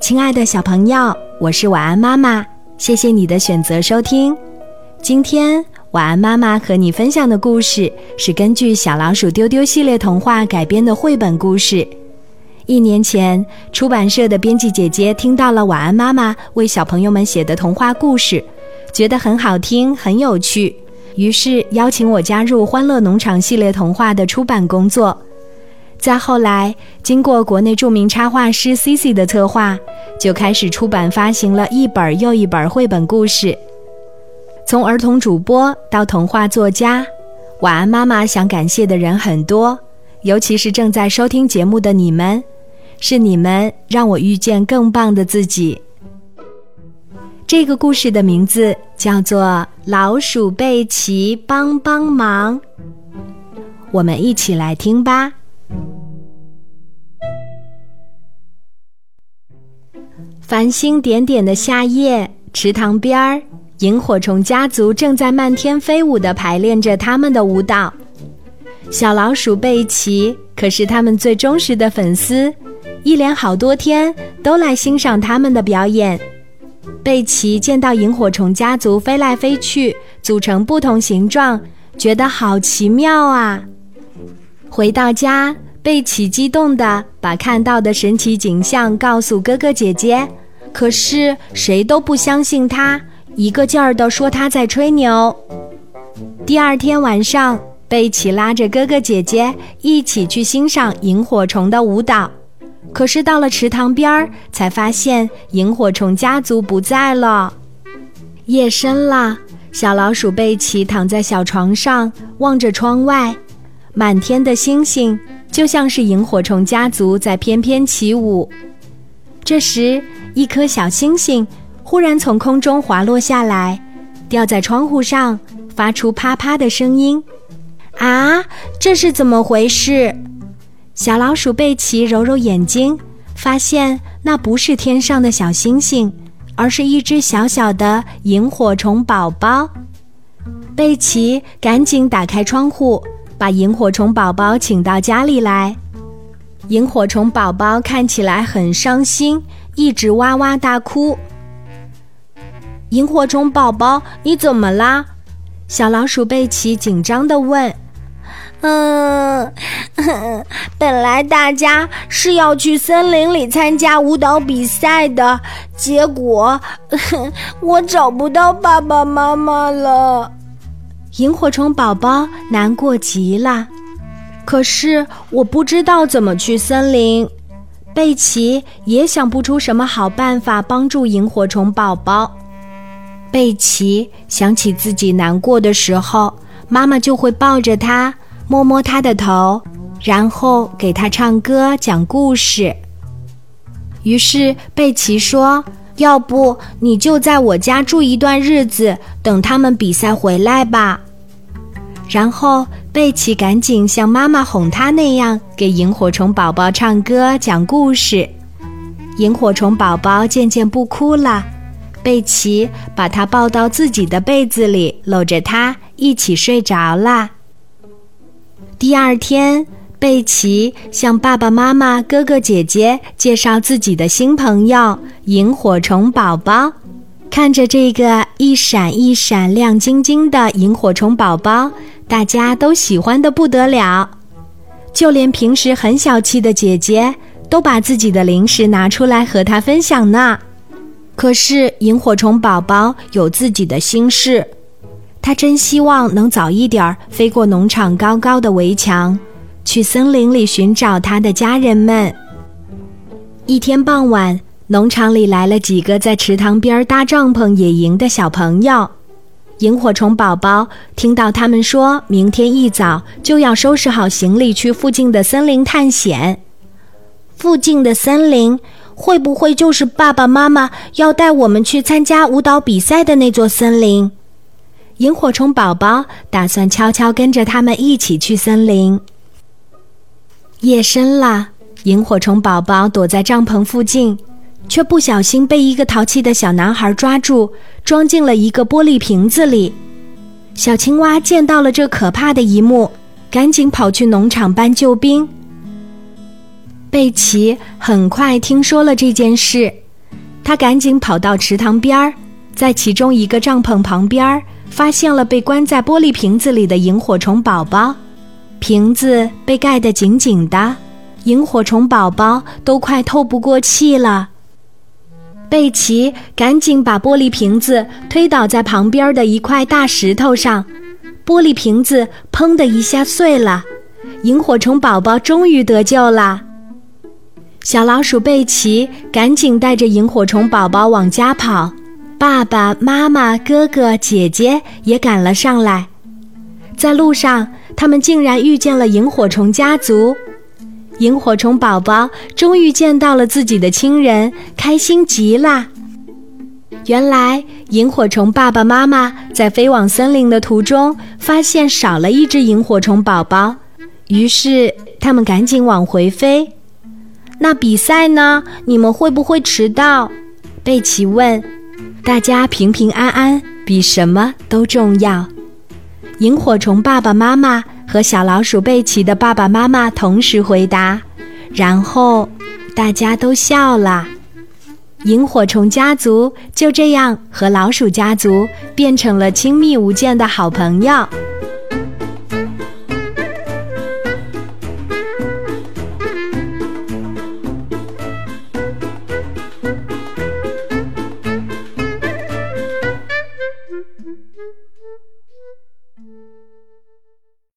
亲爱的小朋友，我是晚安妈妈，谢谢你的选择收听。今天晚安妈妈和你分享的故事是根据小老鼠丢丢系列童话改编的绘本故事。一年前，出版社的编辑姐姐听到了晚安妈妈为小朋友们写的童话故事，觉得很好听、很有趣，于是邀请我加入《欢乐农场》系列童话的出版工作。再后来，经过国内著名插画师 Cici 的策划，就开始出版发行了一本又一本绘本故事。从儿童主播到童话作家，晚安妈妈想感谢的人很多，尤其是正在收听节目的你们，是你们让我遇见更棒的自己。这个故事的名字叫做《老鼠贝奇帮帮忙》，我们一起来听吧。繁星点点的夏夜，池塘边儿，萤火虫家族正在漫天飞舞地排练着他们的舞蹈。小老鼠贝奇可是他们最忠实的粉丝，一连好多天都来欣赏他们的表演。贝奇见到萤火虫家族飞来飞去，组成不同形状，觉得好奇妙啊！回到家，贝奇激动地把看到的神奇景象告诉哥哥姐姐。可是谁都不相信他，一个劲儿地说他在吹牛。第二天晚上，贝奇拉着哥哥姐姐一起去欣赏萤火虫的舞蹈。可是到了池塘边儿，才发现萤火虫家族不在了。夜深了，小老鼠贝奇躺在小床上，望着窗外，满天的星星就像是萤火虫家族在翩翩起舞。这时，一颗小星星忽然从空中滑落下来，掉在窗户上，发出啪啪的声音。啊，这是怎么回事？小老鼠贝奇揉揉眼睛，发现那不是天上的小星星，而是一只小小的萤火虫宝宝。贝奇赶紧打开窗户，把萤火虫宝宝请到家里来。萤火虫宝宝看起来很伤心。一直哇哇大哭。萤火虫宝宝，你怎么啦？小老鼠贝奇紧张的问。嗯，本来大家是要去森林里参加舞蹈比赛的，结果 我找不到爸爸妈妈了。萤火虫宝宝难过极了。可是我不知道怎么去森林。贝奇也想不出什么好办法帮助萤火虫宝宝。贝奇想起自己难过的时候，妈妈就会抱着他，摸摸他的头，然后给他唱歌、讲故事。于是贝奇说：“要不你就在我家住一段日子，等他们比赛回来吧。”然后。贝奇赶紧像妈妈哄他那样给萤火虫宝宝唱歌讲故事，萤火虫宝宝渐渐不哭了。贝奇把他抱到自己的被子里，搂着他一起睡着了。第二天，贝奇向爸爸妈妈、哥哥姐姐介绍自己的新朋友——萤火虫宝宝。看着这个一闪一闪亮晶晶的萤火虫宝宝。大家都喜欢的不得了，就连平时很小气的姐姐都把自己的零食拿出来和他分享呢。可是萤火虫宝宝有自己的心事，他真希望能早一点飞过农场高高的围墙，去森林里寻找他的家人们。一天傍晚，农场里来了几个在池塘边搭帐篷野营的小朋友。萤火虫宝宝听到他们说明天一早就要收拾好行李去附近的森林探险。附近的森林会不会就是爸爸妈妈要带我们去参加舞蹈比赛的那座森林？萤火虫宝宝打算悄悄跟着他们一起去森林。夜深了，萤火虫宝宝躲在帐篷附近。却不小心被一个淘气的小男孩抓住，装进了一个玻璃瓶子里。小青蛙见到了这可怕的一幕，赶紧跑去农场搬救兵。贝奇很快听说了这件事，他赶紧跑到池塘边儿，在其中一个帐篷旁边儿发现了被关在玻璃瓶子里的萤火虫宝宝。瓶子被盖得紧紧的，萤火虫宝宝都快透不过气了。贝奇赶紧把玻璃瓶子推倒在旁边的一块大石头上，玻璃瓶子砰的一下碎了，萤火虫宝宝终于得救了。小老鼠贝奇赶紧带着萤火虫宝宝往家跑，爸爸妈妈、哥哥姐姐也赶了上来。在路上，他们竟然遇见了萤火虫家族。萤火虫宝宝终于见到了自己的亲人，开心极了。原来，萤火虫爸爸妈妈在飞往森林的途中，发现少了一只萤火虫宝宝，于是他们赶紧往回飞。那比赛呢？你们会不会迟到？贝奇问。大家平平安安，比什么都重要。萤火虫爸爸妈妈。和小老鼠贝奇的爸爸妈妈同时回答，然后大家都笑了。萤火虫家族就这样和老鼠家族变成了亲密无间的好朋友。